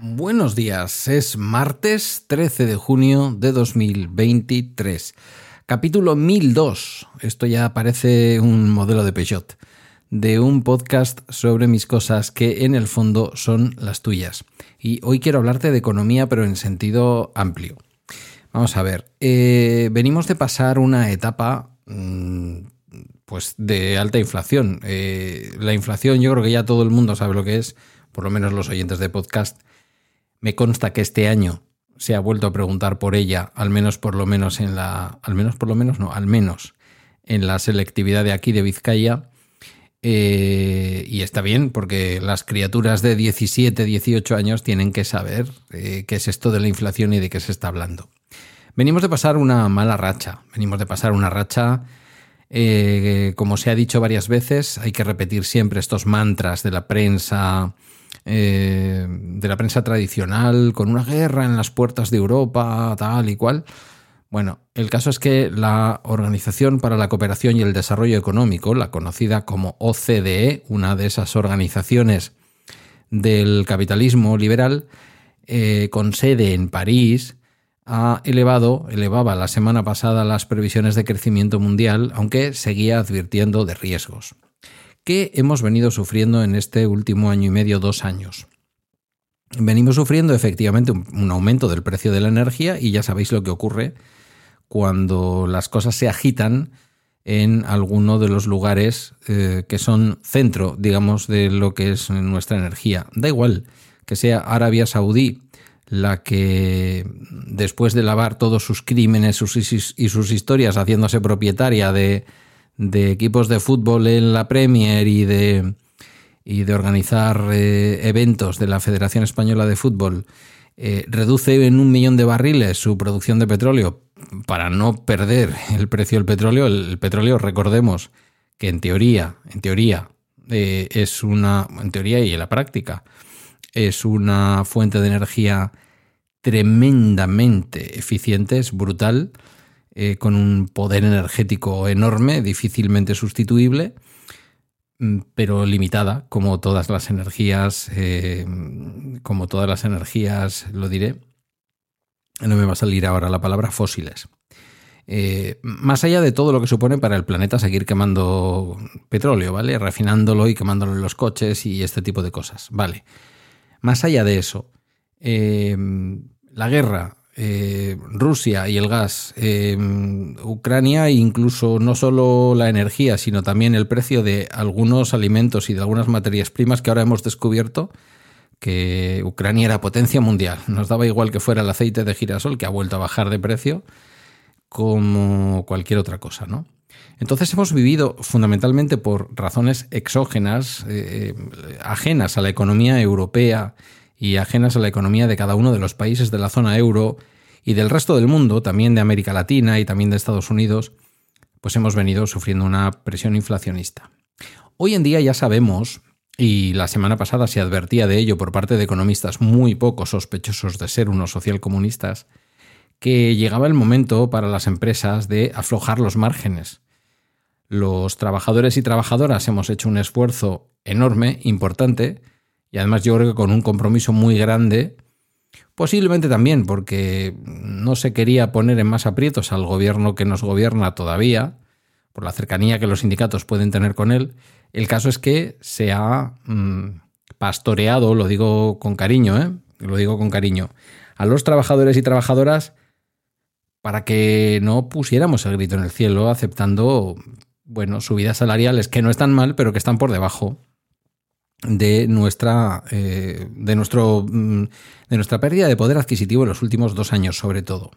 Buenos días, es martes 13 de junio de 2023. Capítulo 1002. Esto ya parece un modelo de Peugeot. De un podcast sobre mis cosas que en el fondo son las tuyas. Y hoy quiero hablarte de economía pero en sentido amplio. Vamos a ver, eh, venimos de pasar una etapa mm, pues de alta inflación. Eh, la inflación yo creo que ya todo el mundo sabe lo que es, por lo menos los oyentes de podcast. Me consta que este año se ha vuelto a preguntar por ella, al menos por lo menos en la. Al menos por lo menos, no, al menos en la selectividad de aquí de Vizcaya. Eh, y está bien, porque las criaturas de 17, 18 años tienen que saber eh, qué es esto de la inflación y de qué se está hablando. Venimos de pasar una mala racha, venimos de pasar una racha, eh, como se ha dicho varias veces, hay que repetir siempre estos mantras de la prensa de la prensa tradicional, con una guerra en las puertas de Europa, tal y cual. Bueno, el caso es que la Organización para la Cooperación y el Desarrollo Económico, la conocida como OCDE, una de esas organizaciones del capitalismo liberal, eh, con sede en París, ha elevado, elevaba la semana pasada las previsiones de crecimiento mundial, aunque seguía advirtiendo de riesgos. ¿Qué hemos venido sufriendo en este último año y medio, dos años. Venimos sufriendo efectivamente un, aumento del precio de la energía y ya sabéis lo que ocurre cuando las cosas se agitan en alguno de los lugares eh, que son centro, digamos, de lo que es nuestra energía. Da igual que sea Arabia Saudí la que, después de lavar todos sus crímenes y sus historias, haciéndose propietaria de de equipos de fútbol en la Premier y de, y de organizar eh, eventos de la Federación Española de Fútbol, eh, reduce en un millón de barriles su producción de petróleo para no perder el precio del petróleo. El, petróleo, recordemos que en teoría, en teoría, eh, es una, en teoría y en la práctica, es una fuente de energía tremendamente eficiente, es brutal. Eh, con un poder energético enorme, difícilmente sustituible, mm, pero limitada, como todas las energías, eh, como todas las energías, lo diré, no me va a salir ahora la palabra fósiles. Eh, más allá de todo lo que supone para el planeta seguir quemando petróleo, ¿vale? Refinándolo y quemándolo en los coches y este tipo de cosas, ¿vale? Más allá de eso, la guerra eh, Rusia y el gas, eh, Ucrania, incluso no solo la energía, sino también el precio de algunos alimentos y de algunas materias primas que ahora hemos descubierto que Ucrania era potencia mundial. Nos daba igual que fuera el aceite de girasol, que ha vuelto a bajar de precio, como cualquier otra cosa, ¿no? Entonces hemos vivido fundamentalmente por razones exógenas, eh, ajenas a la economía europea y ajenas a la economía de cada uno de los países de la zona euro y del resto del mundo, también de América Latina y también de Estados Unidos, pues hemos venido sufriendo una presión inflacionista. Hoy en día ya sabemos, y la semana pasada se advertía de ello por parte de economistas muy poco sospechosos de ser unos socialcomunistas, que llegaba el momento para las empresas de aflojar los márgenes. Los trabajadores y trabajadoras hemos hecho un esfuerzo enorme, importante, y además yo creo que con un compromiso muy grande, posiblemente también porque no se quería poner en más aprietos al gobierno que nos gobierna todavía, por la cercanía que los sindicatos pueden tener con él. El caso es que se ha mm, pastoreado, lo digo con cariño, ¿eh? lo digo con cariño, a los trabajadores y trabajadoras para que no pusiéramos el grito en el cielo aceptando, bueno, subidas salariales que no están mal, pero que están por debajo de nuestra, eh, de, nuestro, mm, de nuestra pérdida de poder adquisitivo en los últimos dos años, sobre todo.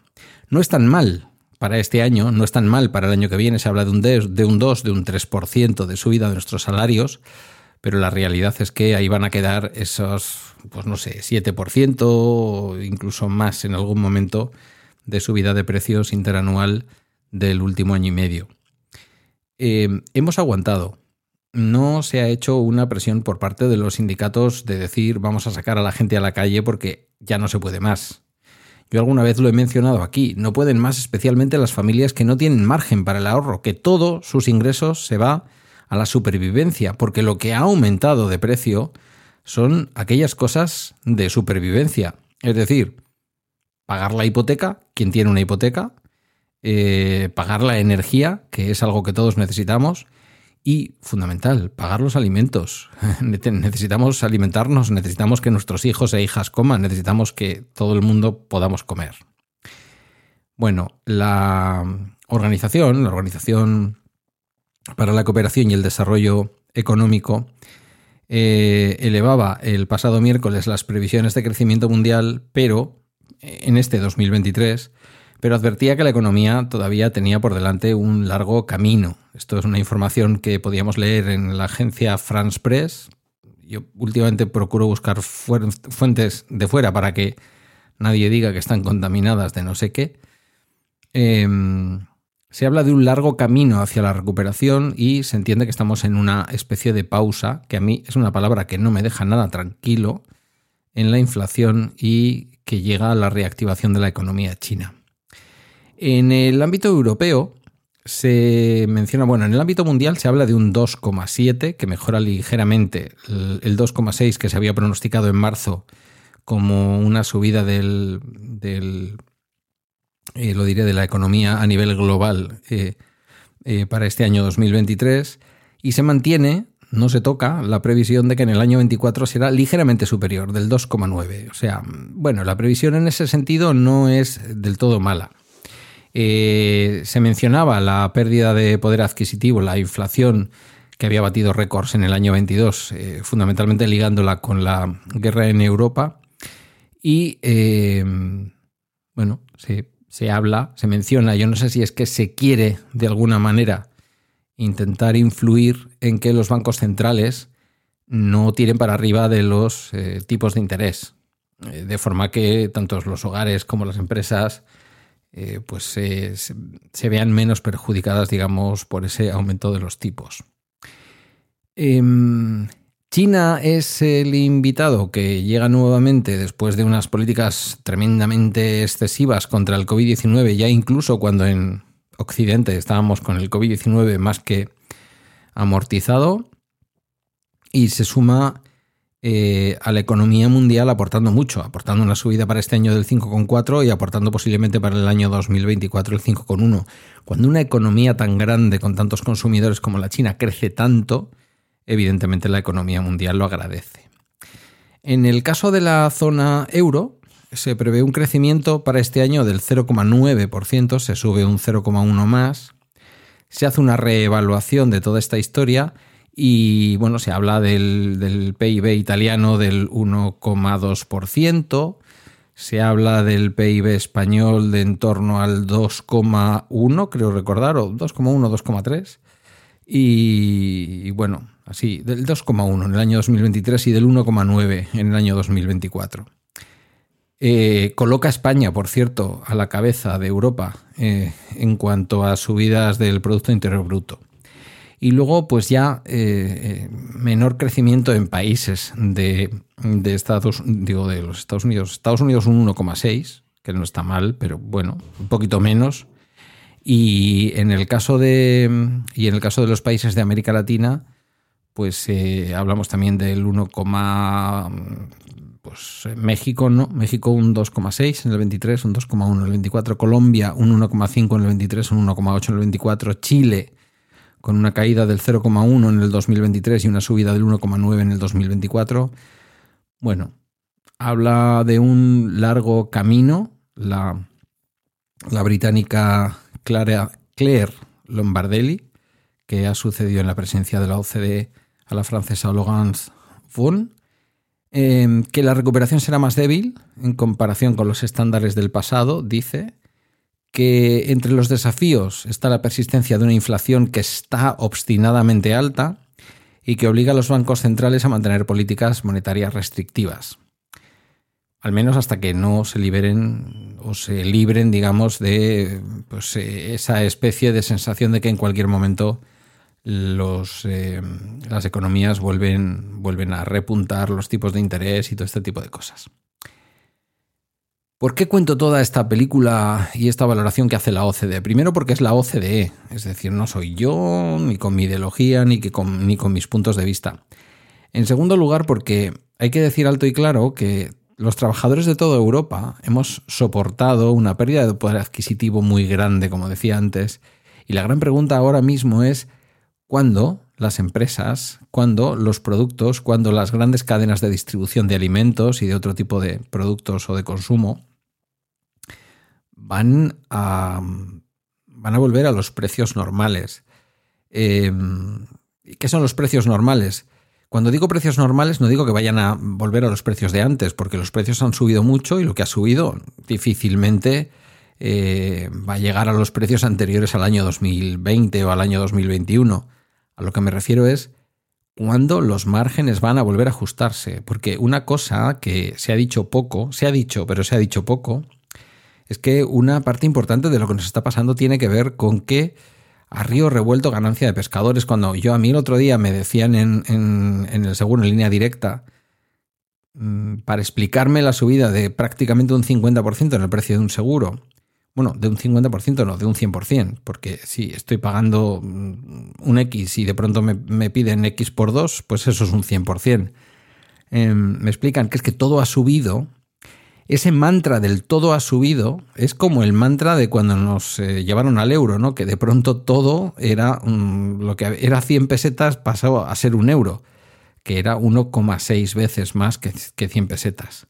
No es tan mal para este año, no es tan mal para el año que viene, se habla de un, de un 2, de un 3% de subida de nuestros salarios, pero la realidad es que ahí van a quedar esos, pues no sé, 7% o incluso más en algún momento de subida de precios interanual del último año y medio. Eh, hemos aguantado, no se ha hecho una presión por parte de los sindicatos de decir vamos a sacar a la gente a la calle porque ya no se puede más. Yo alguna vez lo he mencionado aquí, no pueden más especialmente las familias que no tienen margen para el ahorro, que todos sus ingresos se va a la supervivencia, porque lo que ha aumentado de precio son aquellas cosas de supervivencia. Es decir, pagar la hipoteca, quien tiene una hipoteca, eh, pagar la energía, que es algo que todos necesitamos, y, fundamental, pagar los alimentos. necesitamos alimentarnos, necesitamos que nuestros hijos e hijas coman, necesitamos que todo el mundo podamos comer. Bueno, la organización, la Organización para la Cooperación y el Desarrollo Económico, eh, elevaba el pasado miércoles las previsiones de crecimiento mundial, pero en este 2023 pero advertía que la economía todavía tenía por delante un largo camino. Esto es una información que podíamos leer en la agencia France Press. Yo últimamente procuro buscar fuentes de fuera para que nadie diga que están contaminadas de no sé qué. Em, se habla de un largo camino hacia la recuperación y se entiende que estamos en una especie de pausa, que a mí es una palabra que no me deja nada tranquilo, en la inflación y que llega a la reactivación de la economía china. En el ámbito europeo se menciona, bueno, en el ámbito mundial se habla de un 2,7, que mejora ligeramente el 2,6 que se había pronosticado en marzo como una subida del, eh, lo diré, de la economía a nivel global eh, eh, para este año 2023 y se mantiene, no se toca, la previsión de que en el año 24 será ligeramente superior, del 2,9. O sea, bueno, la previsión en ese sentido no es del todo mala. Eh, se mencionaba la pérdida de poder adquisitivo, la inflación que había batido récords en el año 22, eh, fundamentalmente ligándola con la guerra en Europa. Y eh, bueno, se, se habla, se menciona, yo no sé si es que se quiere de alguna manera intentar influir en que los bancos centrales no tiren para arriba de los tipos de interés, de forma que tanto los hogares como las empresas eh, pues se, vean menos perjudicadas, digamos, por ese aumento de los tipos. Em, China es el invitado que llega nuevamente después de unas políticas tremendamente excesivas contra el COVID-19, ya incluso cuando en Occidente estábamos con el COVID-19 más que amortizado, y se suma eh, a la economía mundial aportando mucho, aportando una subida para este año del 5,4 y aportando posiblemente para el año 2024 el 5,1. Cuando una economía tan grande con tantos consumidores como la China crece tanto, evidentemente la economía mundial lo agradece. En el caso de la zona euro, se prevé un crecimiento para este año del 0,9%, se sube un 0,1 más. Se hace una reevaluación de toda esta historia y bueno, se habla del, PIB italiano del 1,2%, se habla del PIB español de en torno al 2,1, creo recordar, o 2,1, 2,3. Y, bueno, así, del 2,1 en el año 2023 y del 1,9 en el año 2024. Eh, coloca a España, por cierto, a la cabeza de Europa eh, en cuanto a subidas del Producto Interior Bruto. Y luego, pues ya eh, eh, menor crecimiento en países de, Estados, digo, de los Estados Unidos. Estados Unidos un 1,6, que no está mal, pero bueno, un poquito menos. Y en el caso de, y en el caso de los países de América Latina, pues eh, hablamos también del 1, pues México, ¿no? México un 2,6 en el 23, un 2,1 en el 24, Colombia un 1,5 en el 23, un 1,8 en el 24, Chile con una caída del 0,1 en el 2023 y una subida del 1,9 en el 2024. Bueno, habla de un largo camino. La, la británica Claire, Claire Lombardelli, que ha sucedido en la presencia de la OCDE a la francesa Laurence Vaughan, eh, que la recuperación será más débil en comparación con los estándares del pasado, dice, que entre los desafíos está la persistencia de una inflación que está obstinadamente alta y que obliga a los bancos centrales a mantener políticas monetarias restrictivas. Al menos hasta que no se liberen o se libren, digamos, de pues, esa especie de sensación de que en cualquier momento eh, las economías vuelven, vuelven a repuntar los tipos de interés y todo este tipo de cosas. ¿Por qué cuento toda esta película y esta valoración que hace la OCDE? Primero porque es la OCDE, es decir, no soy yo, ni con mi ideología, ni, con, ni con mis puntos de vista. En segundo lugar porque hay que decir alto y claro que los trabajadores de toda Europa hemos soportado una pérdida de poder adquisitivo muy grande, como decía antes, y la gran pregunta ahora mismo es cuándo las empresas, cuándo los productos, cuándo las grandes cadenas de distribución de alimentos y de otro tipo de productos o de consumo van a, van a volver a los precios normales. Eh, ¿Qué son los precios normales? Cuando digo precios normales no digo que vayan a volver a los precios de antes, porque los precios han subido mucho y lo que ha subido difícilmente eh, va a llegar a los precios anteriores al año 2020 o al año 2021. A lo que me refiero es cuándo los márgenes van a volver a ajustarse, porque una cosa que se ha dicho poco, se ha dicho, pero se ha dicho poco, es que una parte importante de lo que nos está pasando tiene que ver con que a río revuelto ganancia de pescadores. Cuando yo a mí el otro día me decían en, en, el seguro en línea directa, mm, para explicarme la subida de prácticamente un 50% en el precio de un seguro, bueno, de un 50% no, de un 100%, porque si estoy pagando mm, un X y de pronto me, me piden X por 2, pues eso es un 100%. Em, me explican que es que todo ha subido ese mantra del todo ha subido es como el mantra de cuando nos eh, llevaron al euro, ¿no? Que de pronto todo era lo que era 100 pesetas pasó a ser un euro, que era 1,6 veces más que, que 100 pesetas.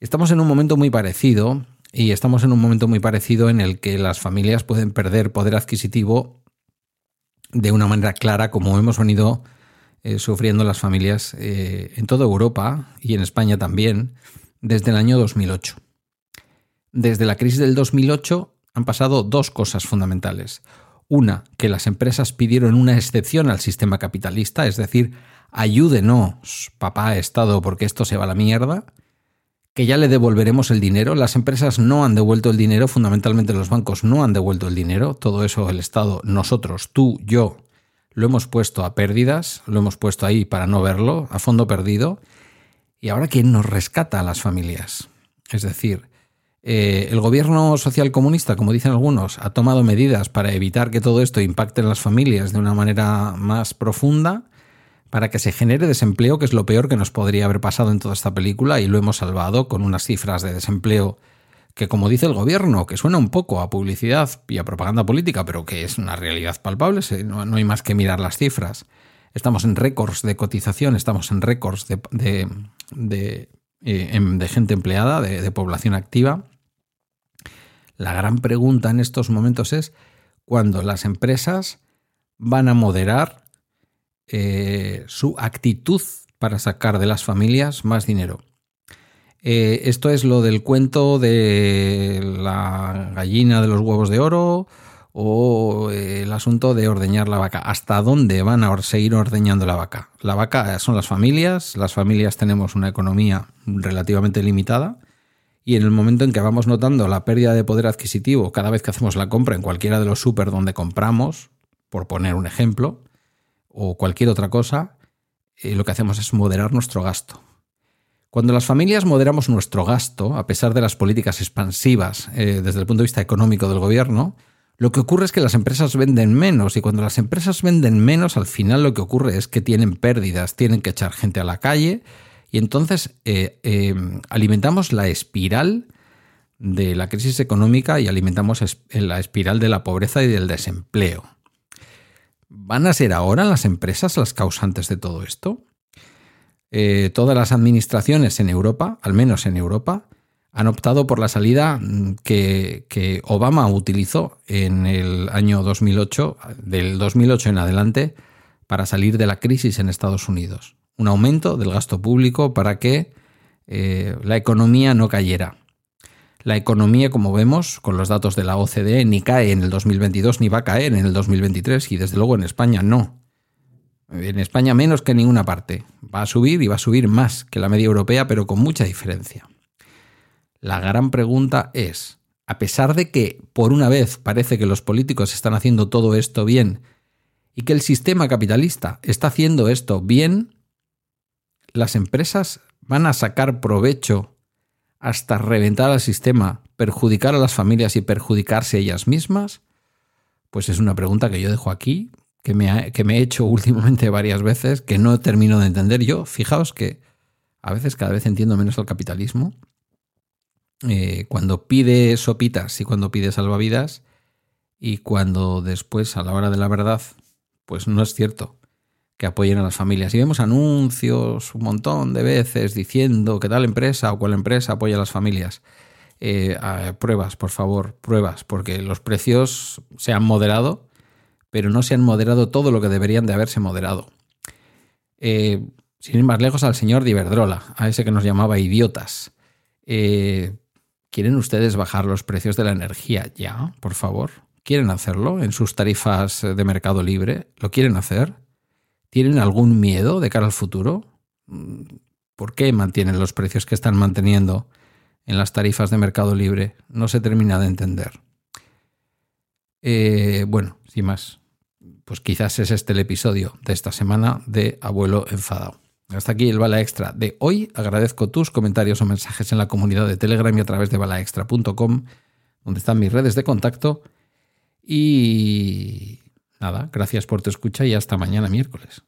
Estamos en un momento muy parecido y estamos en un momento muy parecido en el que las familias pueden perder poder adquisitivo de una manera clara, como hemos venido eh, sufriendo las familias eh, en toda Europa y en España también desde el año 2008. Desde la crisis del 2008 han pasado dos cosas fundamentales. Una, que las empresas pidieron una excepción al sistema capitalista, es decir, ayúdenos, papá Estado, porque esto se va a la mierda, que ya le devolveremos el dinero. Las empresas no han devuelto el dinero, fundamentalmente los bancos no han devuelto el dinero, todo eso el Estado, nosotros, tú, yo, lo hemos puesto a pérdidas, lo hemos puesto ahí para no verlo, a fondo perdido, ¿Y ahora quién nos rescata a las familias? Es decir, eh, el gobierno social comunista, como dicen algunos, ha tomado medidas para evitar que todo esto impacte en las familias de una manera más profunda, para que se genere desempleo, que es lo peor que nos podría haber pasado en toda esta película, y lo hemos salvado con unas cifras de desempleo que, como dice el gobierno, que suena un poco a publicidad y a propaganda política, pero que es una realidad palpable, no hay más que mirar las cifras. Estamos en récords de cotización, estamos en récords de, de, eh, em, de gente empleada, de, población activa. La gran pregunta en estos momentos es cuándo las empresas van a moderar eh, su actitud para sacar de las familias más dinero. Eh, esto es lo del cuento de la gallina de los huevos de oro o eh, el asunto de ordeñar la vaca. ¿Hasta dónde van a seguir ordeñando la vaca? La vaca son las familias, las familias tenemos una economía relativamente limitada y en el momento en que vamos notando la pérdida de poder adquisitivo cada vez que hacemos la compra en cualquiera de los súper donde compramos, por poner un ejemplo, o cualquier otra cosa, eh, lo que hacemos es moderar nuestro gasto. Cuando las familias moderamos nuestro gasto, a pesar de las políticas expansivas eh, desde el punto de vista económico del gobierno, lo que ocurre es que las empresas venden menos y cuando las empresas venden menos, al final lo que ocurre es que tienen pérdidas, tienen que echar gente a la calle y entonces eh, eh, alimentamos la espiral de la crisis económica y alimentamos la espiral de la pobreza y del desempleo. ¿Van a ser ahora las empresas las causantes de todo esto? Eh, todas las administraciones en Europa, al menos en Europa, han optado por la salida mm, que, Obama utilizó en el año 2008, del 2008 en adelante, para salir de la crisis en Estados Unidos. Un aumento del gasto público para que eh, la economía no cayera. La economía, como vemos con los datos de la OCDE, ni cae en el 2022 ni va a caer en el 2023 y desde luego en España no. En España menos que en ninguna parte. Va a subir y va a subir más que la media europea, pero con mucha diferencia. La gran pregunta es, a pesar de que por una vez parece que los políticos están haciendo todo esto bien y que el sistema capitalista está haciendo esto bien, las empresas van a sacar provecho hasta reventar al sistema, perjudicar a las familias y perjudicarse ellas mismas? Pues es una pregunta que yo dejo aquí, que me, que me he hecho últimamente varias veces, que no termino de entender yo. Fijaos que a veces cada vez entiendo menos el capitalismo. Eh, cuando pide sopitas y cuando pide salvavidas y cuando después a la hora de la verdad, pues no es cierto que apoyen a las familias. Y vemos anuncios un montón de veces diciendo que tal empresa o cual empresa apoya a las familias. Eh, pruebas, por favor, pruebas, porque los precios se han moderado, pero no se han moderado todo lo que deberían de haberse moderado. Eh, sin ir más lejos al señor de Iberdrola, a ese que nos llamaba idiotas. Eh, ¿Quieren ustedes bajar los precios de la energía ya, por favor? ¿Quieren hacerlo en sus tarifas de mercado libre? ¿Lo quieren hacer? ¿Tienen algún miedo de cara al futuro? ¿Por qué mantienen los precios que están manteniendo en las tarifas de mercado libre? No se termina de entender. Eh, bueno, sin más, pues quizás es este el episodio de esta semana de Abuelo Enfadado. Hasta aquí el Bala Extra de hoy. Agradezco tus comentarios o mensajes en la comunidad de Telegram y a través de balaextra.com, donde están mis redes de contacto. Y nada, gracias por tu escucha y hasta mañana miércoles.